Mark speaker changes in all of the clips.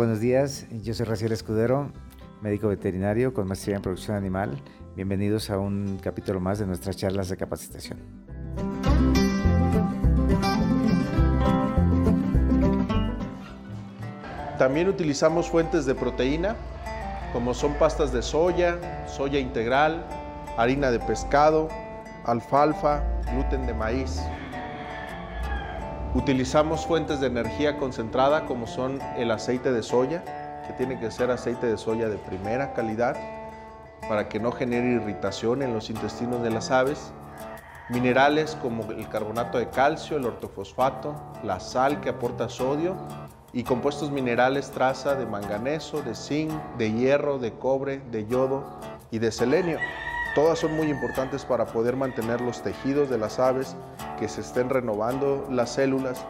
Speaker 1: Buenos días, yo soy Raciel Escudero, médico veterinario con maestría en producción animal. Bienvenidos a un capítulo más de nuestras charlas de capacitación.
Speaker 2: También utilizamos fuentes de proteína, como son pastas de soya, soya integral, harina de pescado, alfalfa, gluten de maíz. Utilizamos fuentes de energía concentrada como son el aceite de soya, que tiene que ser aceite de soya de primera calidad para que no genere irritación en los intestinos de las aves. Minerales como el carbonato de calcio, el ortofosfato, la sal que aporta sodio y compuestos minerales traza de manganeso, de zinc, de hierro, de cobre, de yodo y de selenio. Todas son muy importantes para poder mantener los tejidos de las aves, que se estén renovando las células,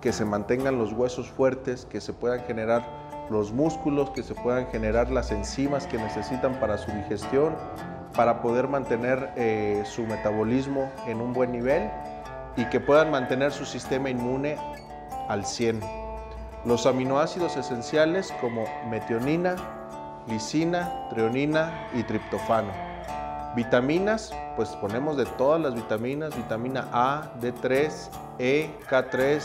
Speaker 2: que se mantengan los huesos fuertes, que se puedan generar los músculos, que se puedan generar las enzimas que necesitan para su digestión, para poder mantener eh, su metabolismo en un buen nivel y que puedan mantener su sistema inmune al 100. Los aminoácidos esenciales como metionina, lisina, treonina y triptofano. Vitaminas, pues ponemos de todas las vitaminas, vitamina A, D3, E, K3,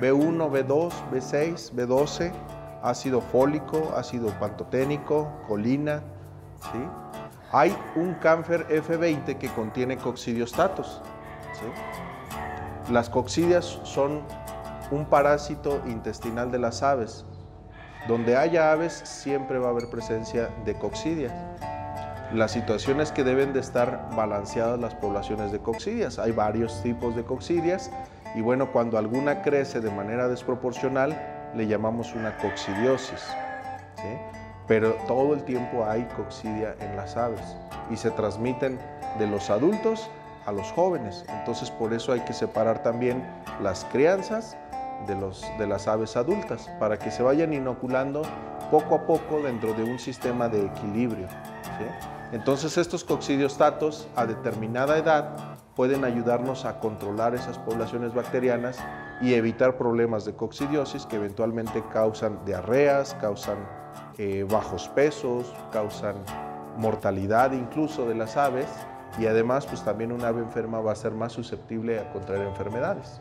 Speaker 2: B1, B2, B6, B12, ácido fólico, ácido pantoténico, colina. ¿sí? Hay un cáncer F20 que contiene coccidiostatos. ¿sí? Las coccidias son un parásito intestinal de las aves. Donde haya aves siempre va a haber presencia de coccidias. La situación es que deben de estar balanceadas las poblaciones de coccidias. Hay varios tipos de coccidias y bueno, cuando alguna crece de manera desproporcional, le llamamos una coccidiosis. Pero todo el tiempo hay coccidia en las aves y se transmiten de los adultos a los jóvenes. Entonces por eso hay que separar también las crianzas de, los, de las aves adultas para que se vayan inoculando poco a poco dentro de un sistema de equilibrio. Entonces estos coccidiostatos a determinada edad pueden ayudarnos a controlar esas poblaciones bacterianas y evitar problemas de coccidiosis que eventualmente causan diarreas, causan eh, bajos pesos, causan mortalidad incluso de las aves y además pues también un ave enferma va a ser más susceptible a contraer enfermedades.